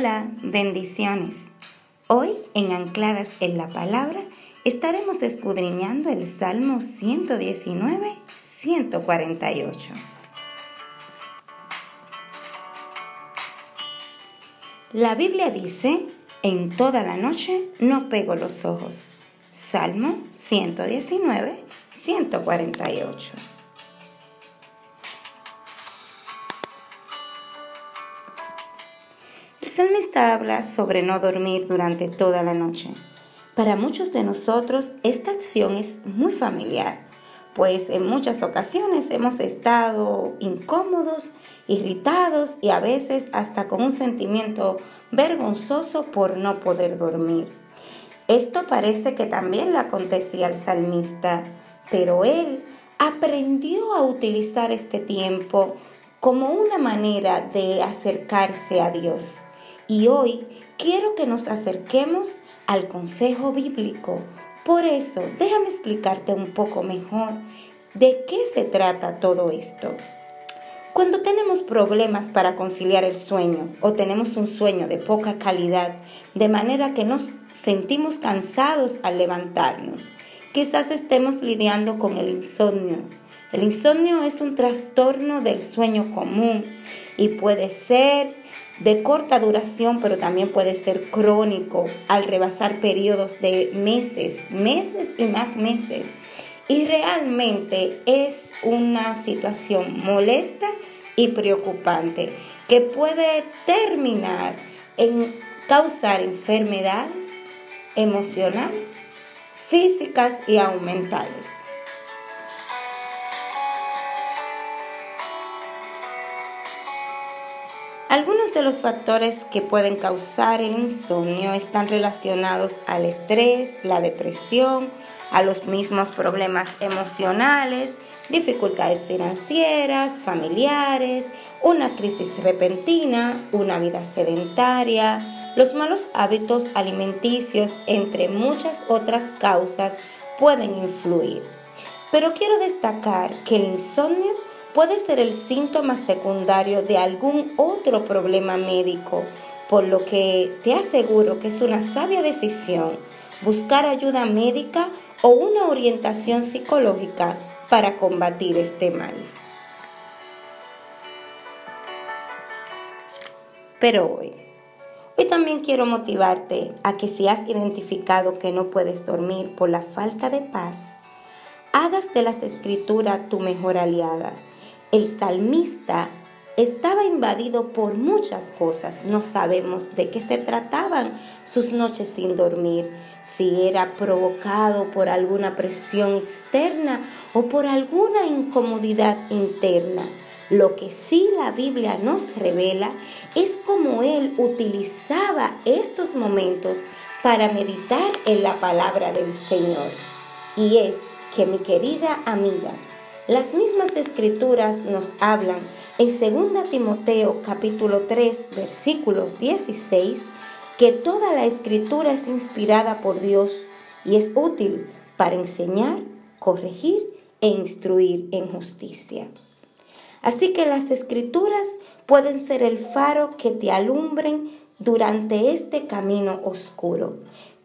Hola, bendiciones. Hoy en Ancladas en la Palabra estaremos escudriñando el Salmo 119, 148. La Biblia dice, en toda la noche no pego los ojos. Salmo 119, 148. Salmista habla sobre no dormir durante toda la noche. Para muchos de nosotros esta acción es muy familiar, pues en muchas ocasiones hemos estado incómodos, irritados y a veces hasta con un sentimiento vergonzoso por no poder dormir. Esto parece que también le acontecía al salmista, pero él aprendió a utilizar este tiempo como una manera de acercarse a Dios. Y hoy quiero que nos acerquemos al consejo bíblico. Por eso, déjame explicarte un poco mejor de qué se trata todo esto. Cuando tenemos problemas para conciliar el sueño o tenemos un sueño de poca calidad, de manera que nos sentimos cansados al levantarnos, quizás estemos lidiando con el insomnio. El insomnio es un trastorno del sueño común y puede ser de corta duración, pero también puede ser crónico al rebasar periodos de meses, meses y más meses. Y realmente es una situación molesta y preocupante que puede terminar en causar enfermedades emocionales, físicas y aún Algunos de los factores que pueden causar el insomnio están relacionados al estrés, la depresión, a los mismos problemas emocionales, dificultades financieras, familiares, una crisis repentina, una vida sedentaria, los malos hábitos alimenticios, entre muchas otras causas, pueden influir. Pero quiero destacar que el insomnio puede ser el síntoma secundario de algún otro problema médico, por lo que te aseguro que es una sabia decisión buscar ayuda médica o una orientación psicológica para combatir este mal. Pero hoy, hoy también quiero motivarte a que si has identificado que no puedes dormir por la falta de paz, hagas de las escrituras tu mejor aliada el salmista estaba invadido por muchas cosas. No sabemos de qué se trataban sus noches sin dormir, si era provocado por alguna presión externa o por alguna incomodidad interna. Lo que sí la Biblia nos revela es cómo él utilizaba estos momentos para meditar en la palabra del Señor. Y es que mi querida amiga, las mismas escrituras nos hablan en 2 Timoteo capítulo 3 versículo 16 que toda la escritura es inspirada por Dios y es útil para enseñar, corregir e instruir en justicia. Así que las escrituras pueden ser el faro que te alumbren durante este camino oscuro.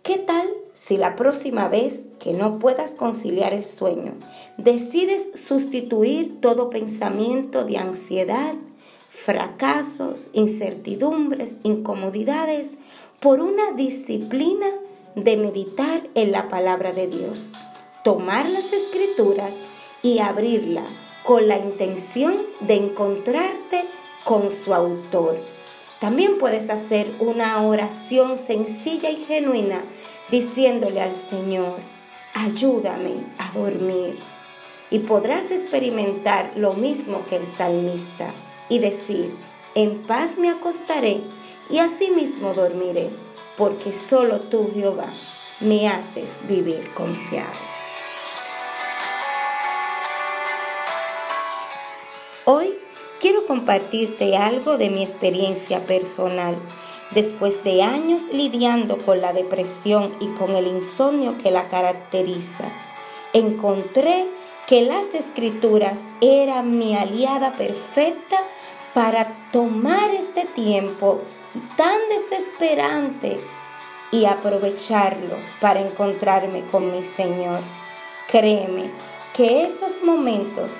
¿Qué tal si la próxima vez que no puedas conciliar el sueño, decides sustituir todo pensamiento de ansiedad, fracasos, incertidumbres, incomodidades por una disciplina de meditar en la palabra de Dios, tomar las escrituras y abrirla con la intención de encontrarte con su autor. También puedes hacer una oración sencilla y genuina diciéndole al Señor, ayúdame a dormir. Y podrás experimentar lo mismo que el salmista y decir, en paz me acostaré y asimismo dormiré, porque solo tú, Jehová, me haces vivir confiado. Hoy quiero compartirte algo de mi experiencia personal después de años lidiando con la depresión y con el insomnio que la caracteriza, encontré que las escrituras eran mi aliada perfecta para tomar este tiempo tan desesperante y aprovecharlo para encontrarme con mi Señor. Créeme que esos momentos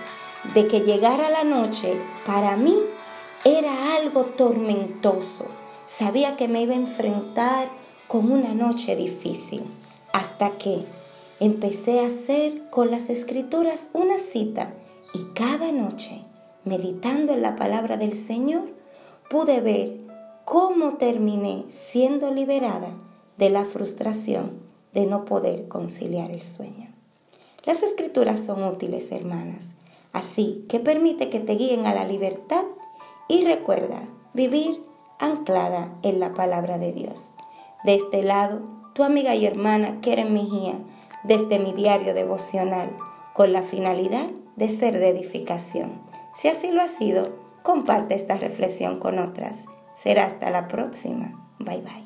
de que llegara la noche para mí era algo tormentoso. Sabía que me iba a enfrentar con una noche difícil hasta que empecé a hacer con las escrituras una cita y cada noche, meditando en la palabra del Señor, pude ver cómo terminé siendo liberada de la frustración de no poder conciliar el sueño. Las escrituras son útiles, hermanas, así que permite que te guíen a la libertad y recuerda vivir anclada en la palabra de Dios. De este lado, tu amiga y hermana Keren Mejía, desde mi diario devocional, con la finalidad de ser de edificación. Si así lo ha sido, comparte esta reflexión con otras. Será hasta la próxima. Bye bye.